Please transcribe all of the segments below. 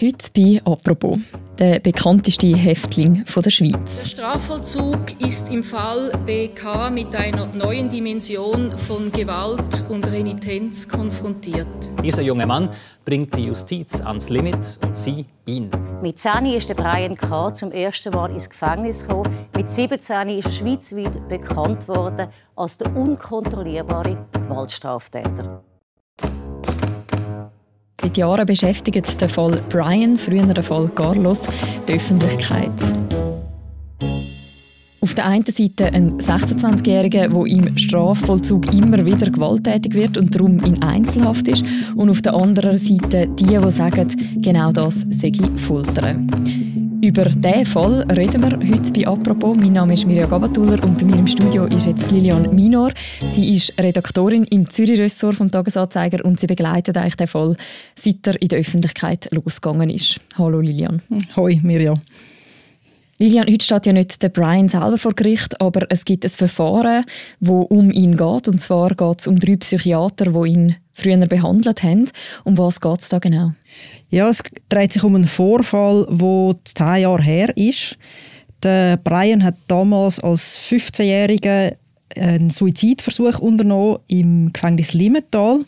Heute bei «Apropos», der bekannteste Häftling der Schweiz. Der Strafvollzug ist im Fall BK mit einer neuen Dimension von Gewalt und Renitenz konfrontiert. Dieser junge Mann bringt die Justiz ans Limit und sie ihn. Mit 10 ist Brian K. zum ersten Mal ins Gefängnis gekommen. Mit 17 ist er schweizweit bekannt worden als der unkontrollierbare Gewaltstraftäter. Seit Jahren beschäftigt der Fall Brian, früher der Fall Carlos, die Öffentlichkeit. Auf der einen Seite ein 26-Jähriger, der im Strafvollzug immer wieder gewalttätig wird und darum in Einzelhaft ist. Und auf der anderen Seite die, die sagen, genau das sei Foltern. Über diesen Fall reden wir heute bei «Apropos». Mein Name ist Mirja Gabatuller und bei mir im Studio ist jetzt Lilian Minor. Sie ist Redaktorin im Zürich-Ressort vom «Tagesanzeiger» und sie begleitet eigentlich den Fall, seit er in der Öffentlichkeit losgegangen ist. Hallo Lilian. Hoi Mirja. Lilian, heute steht ja nicht der Brian selber vor Gericht, aber es gibt ein Verfahren, wo um ihn geht. Und zwar geht es um drei Psychiater, die ihn früher behandelt haben. Um was geht es da genau? Ja, es dreht sich um einen Vorfall, der zehn Jahre her ist. Der Brian hat damals als 15-Jähriger einen Suizidversuch unternommen im Gefängnis Limmental.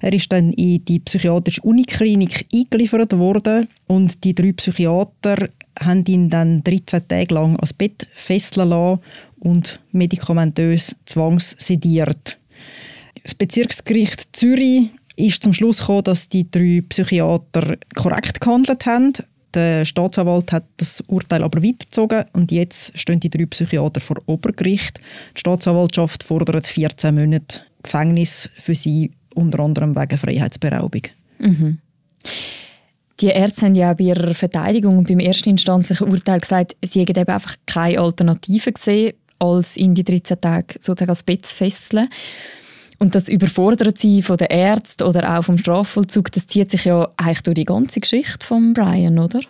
Er ist dann in die psychiatrische Uniklinik eingeliefert worden und die drei Psychiater haben ihn dann 13 Tage lang ans Bett fesseln lassen und medikamentös zwangssediert. Das Bezirksgericht Zürich ist zum Schluss gekommen, dass die drei Psychiater korrekt gehandelt haben. Der Staatsanwalt hat das Urteil aber weitergezogen und jetzt stehen die drei Psychiater vor Obergericht. Die Staatsanwaltschaft fordert 14 Monate Gefängnis für sie, unter anderem wegen Freiheitsberaubung. Mhm. Die Ärzte haben ja bei ihrer Verteidigung und beim erstinstanzlichen Urteil gesagt, sie hätten eben einfach keine Alternative gesehen, als in die 13 Tage sozusagen als Bett zu fesseln. Und das Überfordert-Sein von den Ärzten oder auch vom Strafvollzug, das zieht sich ja eigentlich durch die ganze Geschichte von Brian, oder?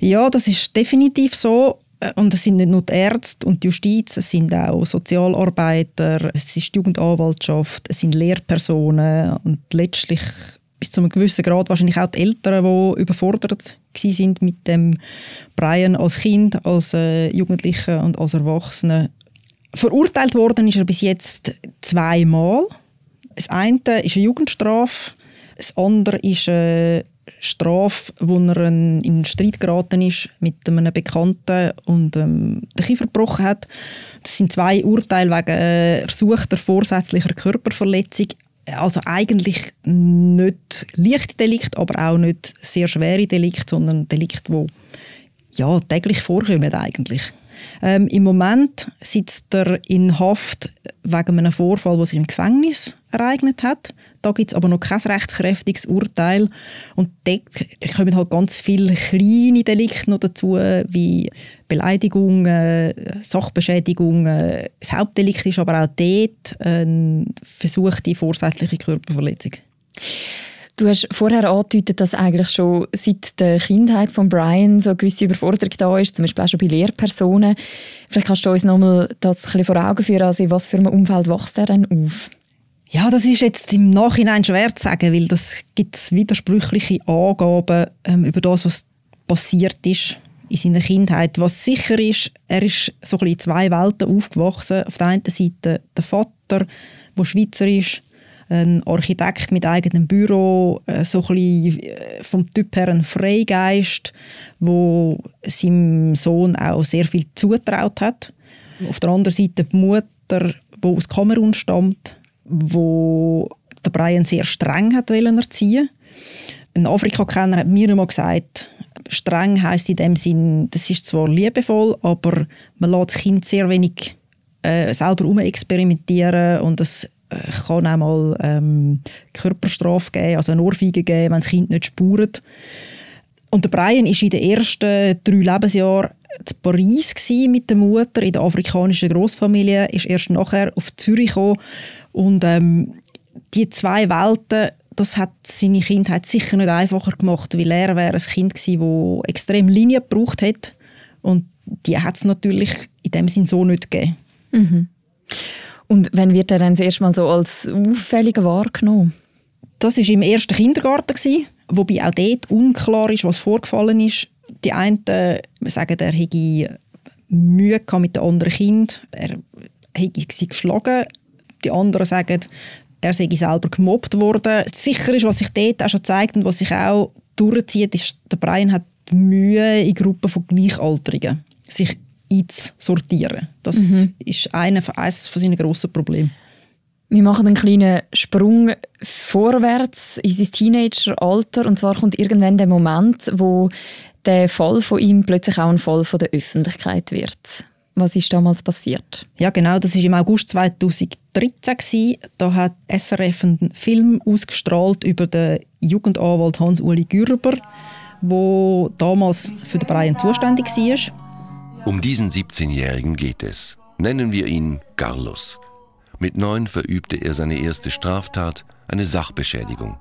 Ja, das ist definitiv so. Und es sind nicht nur die Ärzte und die Justiz, es sind auch Sozialarbeiter, es ist die Jugendanwaltschaft, es sind Lehrpersonen und letztlich bis zu einem gewissen Grad wahrscheinlich auch die Eltern, die überfordert sind mit dem Brian als Kind, als äh, Jugendlicher und als Erwachsener. Verurteilt worden ist er bis jetzt zweimal. Das eine ist eine Jugendstrafe, das andere ist eine Strafe, wo er in einen Streit geraten ist mit einem Bekannten und ähm, den Kiefer gebrochen hat. Das sind zwei Urteile wegen äh, ersuchter vorsätzlicher Körperverletzung. Also eigentlich nicht leichte Delikt, aber auch nicht sehr schwere Delikt, sondern Delikt, wo ja täglich vorkommen eigentlich. Ähm, Im Moment sitzt er in Haft wegen einem Vorfall, der sich im Gefängnis ereignet hat. Da gibt es aber noch kein rechtskräftiges Urteil. Und dort kommen halt ganz viele kleine Delikte noch dazu, wie Beleidigung, äh, Sachbeschädigung. Das Hauptdelikt ist aber auch dort eine versuchte vorsätzliche Körperverletzung. Du hast vorher angedeutet, dass eigentlich schon seit der Kindheit von Brian so eine gewisse Überforderung da ist, zum Beispiel auch schon bei Lehrpersonen. Vielleicht kannst du uns nochmal das ein bisschen vor Augen führen, also in was für einem Umfeld wächst er denn auf? Ja, das ist jetzt im Nachhinein schwer zu sagen, weil das gibt widersprüchliche Angaben ähm, über das, was passiert ist in seiner Kindheit. Was sicher ist, er ist so ein in zwei Welten aufgewachsen. Auf der einen Seite der Vater, der Schweizer ist, ein Architekt mit eigenem Büro, äh, so ein äh, vom Typ her ein Freigeist, wo seinem Sohn auch sehr viel zutraut hat. Auf der anderen Seite die Mutter, die aus Kamerun stammt, wo der Brian sehr streng hat erziehen Ein Afrikakenner hat mir immer gesagt, streng heißt in dem Sinn, das ist zwar liebevoll, aber man lässt das Kind sehr wenig äh, selber experimentieren und es kann auch mal ähm, Körperstrafe geben, also eine Ohrfeige geben, wenn das Kind nicht spurt. Und der Brian war in den ersten drei Lebensjahren in Paris mit der Mutter in der afrikanischen Großfamilie, ist erst nachher auf Zürich gekommen und ähm, die zwei Welten, das hat seine Kindheit sicher nicht einfacher gemacht, weil er wäre ein Kind gewesen, das extrem Linie gebraucht hat und die hat es natürlich in dem Sinn so nicht gegeben. Mhm. Und wann wird er dann das erste Mal so als auffälliger wahrgenommen? Das war im ersten Kindergarten, wobei auch dort unklar ist, was vorgefallen ist. Die einen sagen, er hätte Mühe mit den anderen Kindern, er hätte sie geschlagen. Die anderen sagen, er sei selber gemobbt worden. Sicher ist, was sich dort auch schon zeigt und was sich auch durchzieht, ist, der Brian hat Mühe in Gruppen von Gleichaltrigen, sich einzusortieren. Das mhm. ist eines von seinen grossen Problemen. Wir machen einen kleinen Sprung vorwärts in sein Teenageralter und zwar kommt irgendwann der Moment, wo der Fall von ihm plötzlich auch ein Fall von der Öffentlichkeit wird. Was ist damals passiert? Ja, genau, das ist im August 2013 gewesen. Da hat SRF einen Film ausgestrahlt über den Jugendanwalt Hans-Uli Gürber, wo damals für den Brian zuständig war. Um diesen 17-Jährigen geht es. Nennen wir ihn Carlos. Mit neun verübte er seine erste Straftat, eine Sachbeschädigung.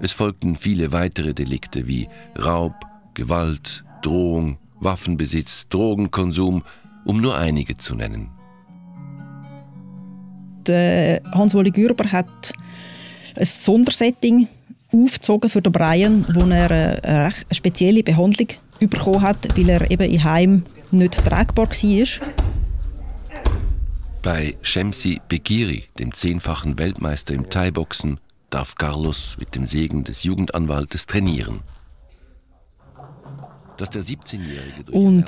Es folgten viele weitere Delikte wie Raub, Gewalt, Drohung, Waffenbesitz, Drogenkonsum, um nur einige zu nennen. Hans-Woli Gürber hat ein Sondersetting aufgezogen für den Brian, wo er eine, spezielle Behandlung bekommen hat, weil er eben im Heim nicht tragbar war. Bei Shemsi Begiri, dem zehnfachen Weltmeister im Thai-Boxen, darf Carlos mit dem Segen des Jugendanwaltes trainieren. Dass der 17-Jährige durch Und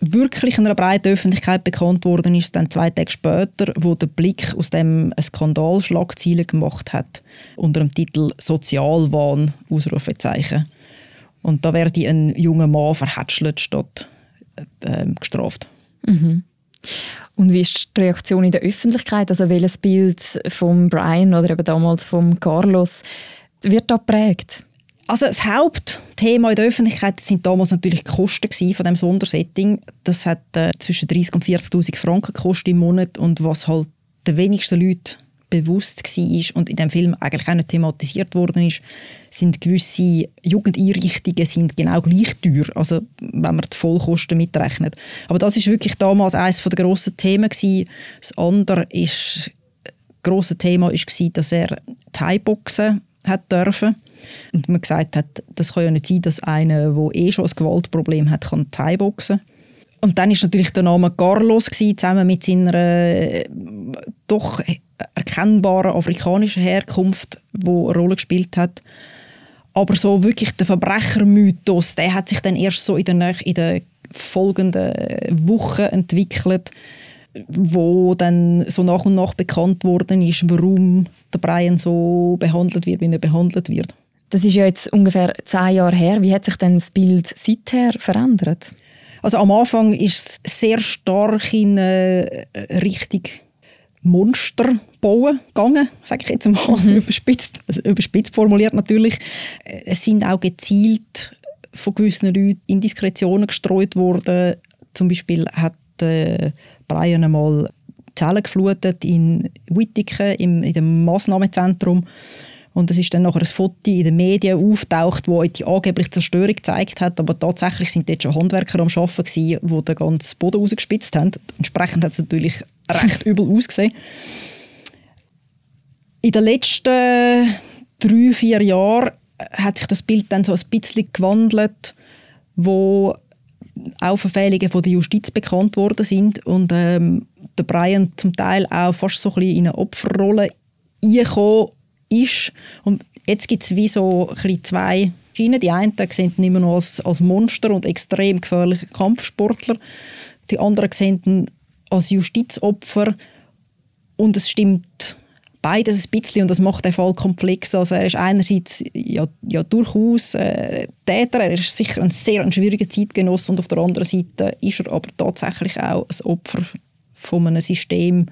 wirklich in einer breiten Öffentlichkeit bekannt worden ist dann zwei Tage später, wo der Blick aus dem Skandal Schlagzeilen gemacht hat unter dem Titel Sozialwahn Ausrufezeichen. Und da werde ein junger Mann verhätschelt statt äh, gestraft. Mhm. Und wie ist die Reaktion in der Öffentlichkeit? Also welches Bild von Brian oder eben damals von Carlos wird da geprägt? Also das Hauptthema in der Öffentlichkeit sind damals natürlich die Kosten von dem Sondersetting. Das hat äh, zwischen 30 und 40.000 Franken gekostet im Monat und was halt den wenigsten Leuten bewusst war und in dem Film eigentlich auch nicht thematisiert worden ist, sind gewisse Jugendeinrichtungen sind genau gleich teuer, also wenn man die Vollkosten mitrechnet. Aber das ist wirklich damals eines der grossen Themen gewesen. Das andere ist, grosse Thema war, dass er Thai-Boxen hat dürfen. Und man gesagt hat, das kann ja nicht sein, dass einer, der eh schon ein Gewaltproblem hat, kann Thai-Boxen. Und dann ist natürlich der Name Carlos gewesen, zusammen mit seiner doch erkennbaren afrikanischen Herkunft, wo eine Rolle gespielt hat. Aber so wirklich der Verbrechermythos, der hat sich dann erst so in den, in den folgenden Wochen entwickelt, wo dann so nach und nach bekannt worden ist, warum der Brian so behandelt wird, wie er behandelt wird. Das ist ja jetzt ungefähr zehn Jahre her. Wie hat sich denn das Bild seither verändert? Also am Anfang ist es sehr stark in äh, Richtung Monster bauen gegangen, sage ich jetzt mal, mhm. überspitzt, also überspitzt formuliert natürlich. Es sind auch gezielt von gewissen Leuten Indiskretionen gestreut worden. Zum Beispiel hat äh, Brian einmal Zellen geflutet in Wittigen, im, in dem Massnahmezentrum und es ist dann nachher ein Foto in den Medien auftaucht, wo die angeblich Zerstörung gezeigt hat, aber tatsächlich sind dort schon Handwerker am Arbeiten gewesen, die den ganzen Boden rausgespitzt haben. Entsprechend hat es natürlich recht übel ausgesehen. In den letzten drei, vier Jahren hat sich das Bild dann so ein bisschen gewandelt, wo auch Verfehlungen von der Justiz bekannt worden sind und ähm, der Brian zum Teil auch fast so ein bisschen in eine Opferrolle eingekommen ist. Und jetzt gibt es wie so ein zwei Schienen. Die einen sehen ihn immer noch als, als Monster und extrem gefährlicher Kampfsportler. Die anderen sehen ihn als Justizopfer. Und es stimmt beides ein bisschen und das macht den Fall komplex. Also er ist einerseits ja, ja durchaus äh, Täter, er ist sicher ein sehr ein schwieriger Zeitgenoss und auf der anderen Seite ist er aber tatsächlich auch ein Opfer von einem System,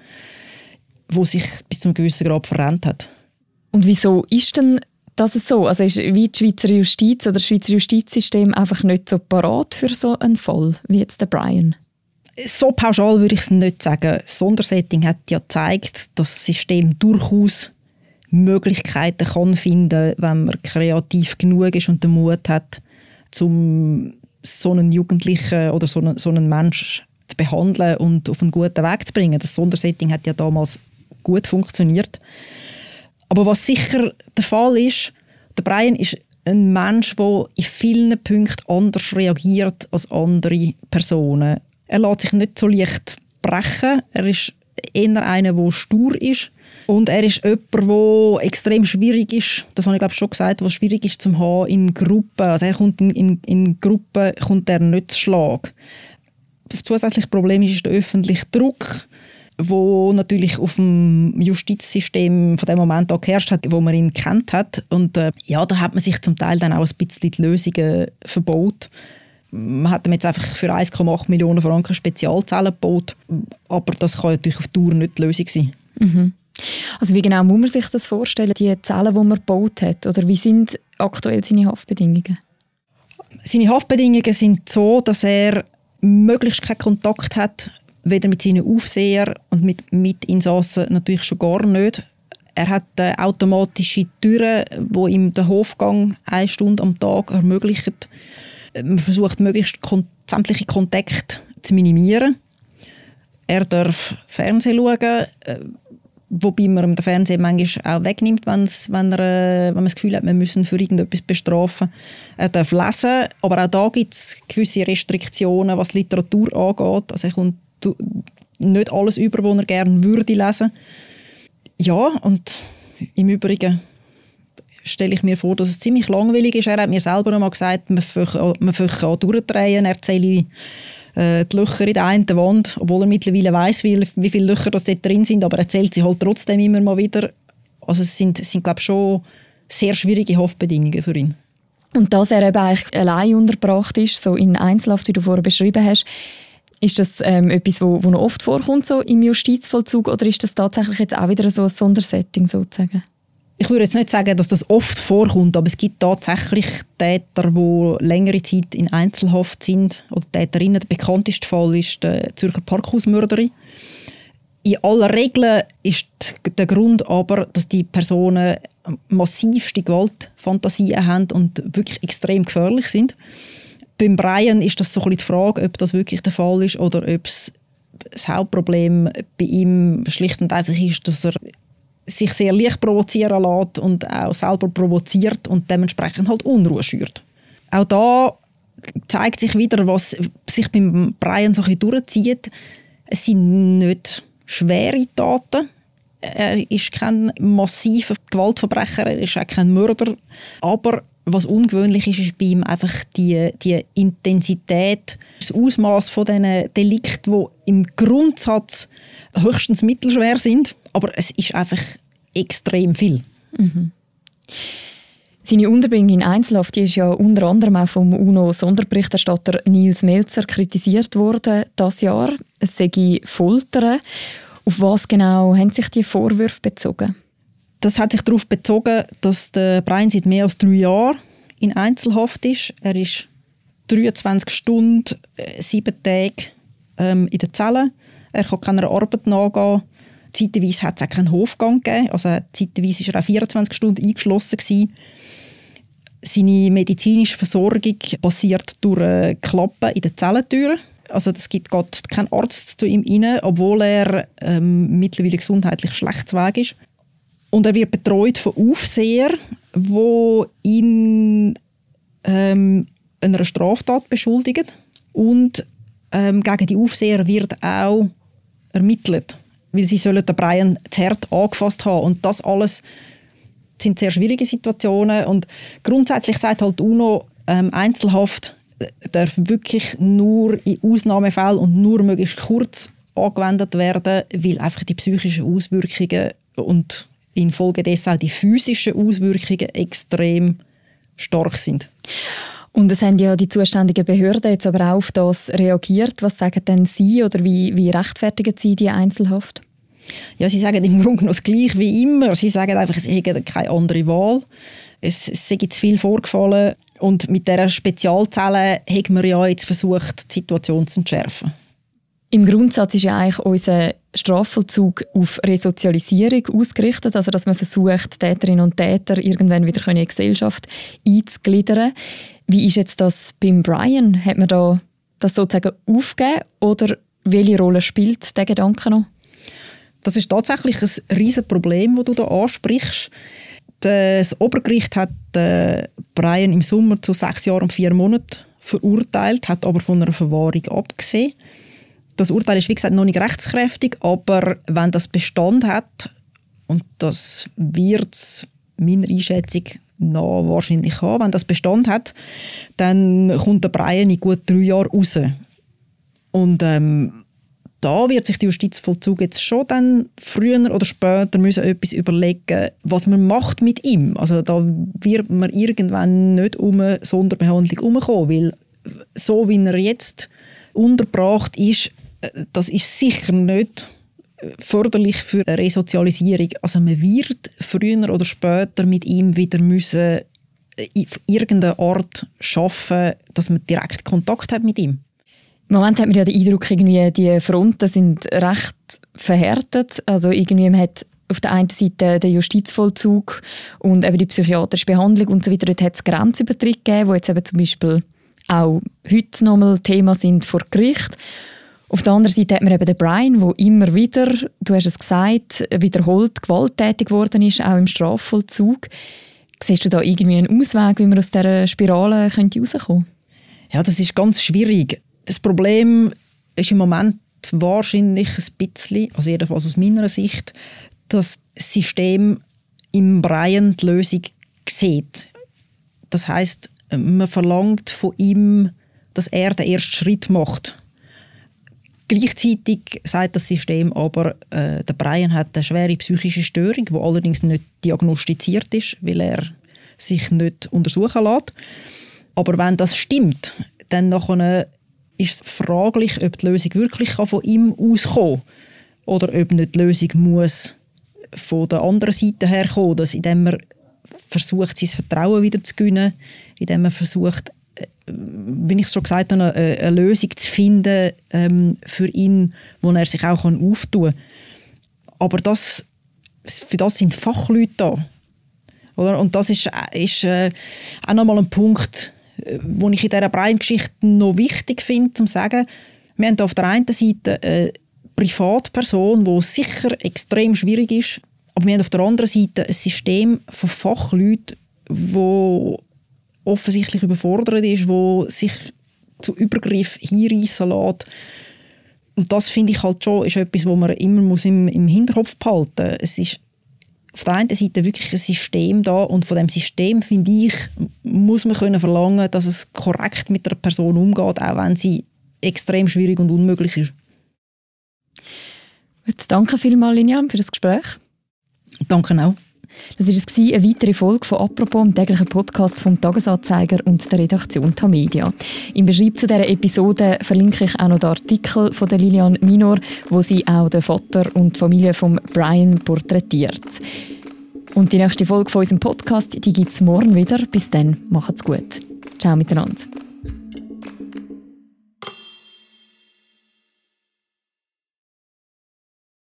wo sich bis zu einem gewissen Grad verrennt hat. Und wieso ist denn das so? Also ist wie die Schweizer Justiz oder das Schweizer Justizsystem einfach nicht so parat für so einen Fall wie jetzt der Brian? So pauschal würde ich es nicht sagen. Das Sondersetting hat ja gezeigt, dass das System durchaus Möglichkeiten kann finden, wenn man kreativ genug ist und den Mut hat, um so einen Jugendlichen oder so einen, so einen Menschen zu behandeln und auf einen guten Weg zu bringen. Das Sondersetting hat ja damals gut funktioniert. Aber was sicher der Fall ist, der Brian ist ein Mensch, der in vielen Punkten anders reagiert als andere Personen. Er lässt sich nicht so leicht brechen. Er ist eher einer, der stur ist. Und er ist jemand, der extrem schwierig ist, das habe ich glaube schon gesagt, was schwierig ist zum haben in Gruppen. Also er kommt in, in, in Gruppen kommt er nicht zu Schlag. Das zusätzliche Problem ist, ist der öffentliche Druck wo natürlich auf dem Justizsystem von dem Moment an geherrscht hat, wo man ihn kennt hat. Und äh, ja, da hat man sich zum Teil dann auch ein bisschen die Lösungen verbaut. Man hat jetzt einfach für 1,8 Millionen Franken Spezialzellen gebaut, aber das kann natürlich auf Dauer nicht die Lösung sein. Mhm. Also wie genau muss man sich das vorstellen, die Zellen, die man gebaut hat? Oder wie sind aktuell seine Haftbedingungen? Seine Haftbedingungen sind so, dass er möglichst keinen Kontakt hat weder mit seinen Aufsehern und mit Mitinsassen natürlich schon gar nicht. Er hat äh, automatische Türen, wo ihm den Hofgang eine Stunde am Tag ermöglichen. Man versucht möglichst kon sämtliche Kontakte zu minimieren. Er darf Fernsehen schauen, äh, wobei man den Fernseher manchmal auch wegnimmt, wenn's, wenn, er, äh, wenn man das Gefühl hat, wir müssen für irgendetwas bestrafen. Er darf lesen, aber auch da gibt es gewisse Restriktionen, was Literatur angeht. Also er kommt nicht alles über, was er gerne würde lesen. Ja, und im Übrigen stelle ich mir vor, dass es ziemlich langweilig ist. Er hat mir selber noch mal gesagt, man kann durchdrehen, er erzähle äh, die Löcher in der einen Wand, obwohl er mittlerweile weiß, wie, wie viele Löcher das dort drin sind, aber er erzählt sie halt trotzdem immer mal wieder. Also es sind, sind glaube ich, schon sehr schwierige Haftbedingungen für ihn. Und dass er eben eigentlich allein untergebracht ist, so in Einzelhaft, wie du vorher beschrieben hast, ist das ähm, etwas, wo, wo noch oft vorkommt so im Justizvollzug oder ist das tatsächlich jetzt auch wieder so ein Sondersetting sozusagen? Ich würde jetzt nicht sagen, dass das oft vorkommt, aber es gibt tatsächlich Täter, die längere Zeit in Einzelhaft sind oder Täterinnen. Der bekannteste Fall ist die Zürcher Parkhausmörderin. In aller Regel ist der Grund aber, dass die Personen massivste Gewaltfantasien haben und wirklich extrem gefährlich sind beim Brian ist das so ein die Frage, ob das wirklich der Fall ist oder ob das Hauptproblem bei ihm schlicht und einfach ist, dass er sich sehr leicht provozieren lässt und auch selber provoziert und dementsprechend halt Unruhe schürt. Auch da zeigt sich wieder, was sich beim Brian so ein durchzieht. Es sind nicht schwere Taten. Er ist kein massiver Gewaltverbrecher, er ist auch kein Mörder, aber was ungewöhnlich ist, ist bei ihm einfach die, die Intensität, das Ausmaß von diesen Delikten, die im Grundsatz höchstens mittelschwer sind, aber es ist einfach extrem viel. Mhm. Seine Unterbringung in Einzelhaft ist ja unter anderem auch vom UNO-Sonderberichterstatter Nils Melzer kritisiert worden das Jahr. Es sei Foltern. Auf was genau haben sich die Vorwürfe bezogen? Das hat sich darauf bezogen, dass der Brian seit mehr als drei Jahren in Einzelhaft ist. Er ist 23 Stunden, äh, sieben Tage ähm, in der Zelle. Er kann keiner Arbeit nachgehen. Zeitweise hat es auch keinen Hofgang gegeben. Also zeitweise war er auch 24 Stunden eingeschlossen. Gewesen. Seine medizinische Versorgung passiert durch Klappen in den Zellentüren. Also es gibt geht kein Arzt zu ihm rein, obwohl er ähm, mittlerweile gesundheitlich schlecht Weg ist. Und er wird betreut von Aufsehern, wo ihn ähm, einer Straftat beschuldigen. Und ähm, gegen die Aufseher wird auch ermittelt, weil sie sollen den Brian zu hart angefasst haben. Und das alles sind sehr schwierige Situationen. Und grundsätzlich sagt halt UNO, ähm, Einzelhaft darf wirklich nur in Ausnahmefällen und nur möglichst kurz angewendet werden, weil einfach die psychischen Auswirkungen und infolgedessen auch die physischen Auswirkungen extrem stark sind. Und es haben ja die zuständigen Behörden jetzt aber auch auf das reagiert. Was sagen denn Sie oder wie, wie rechtfertigen Sie die Einzelhaft? Ja, sie sagen im Grunde noch das Gleiche wie immer. Sie sagen einfach, es hätte keine andere Wahl. Es, es sei zu viel vorgefallen. Und mit dieser Spezialzelle haben wir ja jetzt versucht, die Situation zu entschärfen. Im Grundsatz ist ja eigentlich unser Strafvollzug auf Resozialisierung ausgerichtet, also dass man versucht, Täterinnen und Täter irgendwann wieder in die Gesellschaft einzugliedern. Wie ist jetzt das beim Brian? Hat man da das sozusagen aufgegeben oder welche Rolle spielt der Gedanke noch? Das ist tatsächlich ein riesiges Problem, das du da ansprichst. Das Obergericht hat äh, Brian im Sommer zu sechs Jahren und vier Monaten verurteilt, hat aber von einer Verwahrung abgesehen. Das Urteil ist wie gesagt noch nicht rechtskräftig, aber wenn das Bestand hat, und das wird es meiner Einschätzung noch wahrscheinlich haben, wenn das Bestand hat, dann kommt der Brian in gut drei Jahren raus. Und ähm, da wird sich der Justizvollzug jetzt schon dann früher oder später müssen etwas überlegen, was man macht mit ihm. Also da wird man irgendwann nicht um eine Sonderbehandlung herumkommen, weil so wie er jetzt untergebracht ist, das ist sicher nicht förderlich für eine Resozialisierung. Also man wird früher oder später mit ihm wieder müssen auf irgendeine Art schaffen, dass man direkt Kontakt hat mit ihm. Im Moment hat man ja den Eindruck, irgendwie die Fronten sind recht verhärtet. Also irgendwie man hat auf der einen Seite den Justizvollzug und eben die psychiatrische Behandlung und so weiter. Dort hat es Grenzübertritte gegeben, die jetzt eben zum Beispiel auch heute nochmal Thema sind vor Gericht. Auf der anderen Seite hat man eben den Brian, der immer wieder, du hast es gesagt, wiederholt gewalttätig geworden ist, auch im Strafvollzug. Siehst du da irgendwie einen Ausweg, wie man aus dieser Spirale könnte rauskommen Ja, das ist ganz schwierig. Das Problem ist im Moment wahrscheinlich ein bisschen, also jedenfalls aus meiner Sicht, das System im Brian die Lösung sieht. Das heißt, man verlangt von ihm, dass er den ersten Schritt macht. Gleichzeitig sagt das System aber, äh, der Brian hat eine schwere psychische Störung, die allerdings nicht diagnostiziert ist, weil er sich nicht untersuchen lässt. Aber wenn das stimmt, dann nachher ist es fraglich, ob die Lösung wirklich von ihm auskommen kann oder ob nicht die Lösung muss von der anderen Seite herkommen, dass indem man versucht, sein Vertrauen wieder zu gewinnen, indem man versucht, wie ich schon gesagt habe, eine, eine Lösung zu finden ähm, für ihn, wo er sich auch auftun kann. Aber das, für das sind Fachleute da. Oder? Und das ist, ist äh, auch nochmal ein Punkt, äh, wo ich in dieser Brian-Geschichte noch wichtig finde, zu sagen, wir haben auf der einen Seite eine Privatperson, wo sicher extrem schwierig ist, aber wir haben auf der anderen Seite ein System von Fachleuten, wo offensichtlich überfordert ist, wo sich zu Übergriff hinreissen lässt. Und das finde ich halt schon ist etwas, was man immer muss im, im Hinterkopf behalten muss. Es ist auf der einen Seite wirklich ein System da und von dem System, finde ich, muss man können verlangen, dass es korrekt mit der Person umgeht, auch wenn sie extrem schwierig und unmöglich ist. Jetzt danke vielmals, Linian, für das Gespräch. Danke auch. Das war eine weitere Folge von «Apropos», dem täglichen Podcast vom «Tagesanzeiger» und der Redaktion Tamedia. Im Beschreib zu dieser Episode verlinke ich auch noch den Artikel von der Lilian Minor, wo sie auch den Vater und die Familie von Brian porträtiert. Und die nächste Folge von unserem Podcast, gibt es morgen wieder. Bis dann, macht's gut. Ciao miteinander.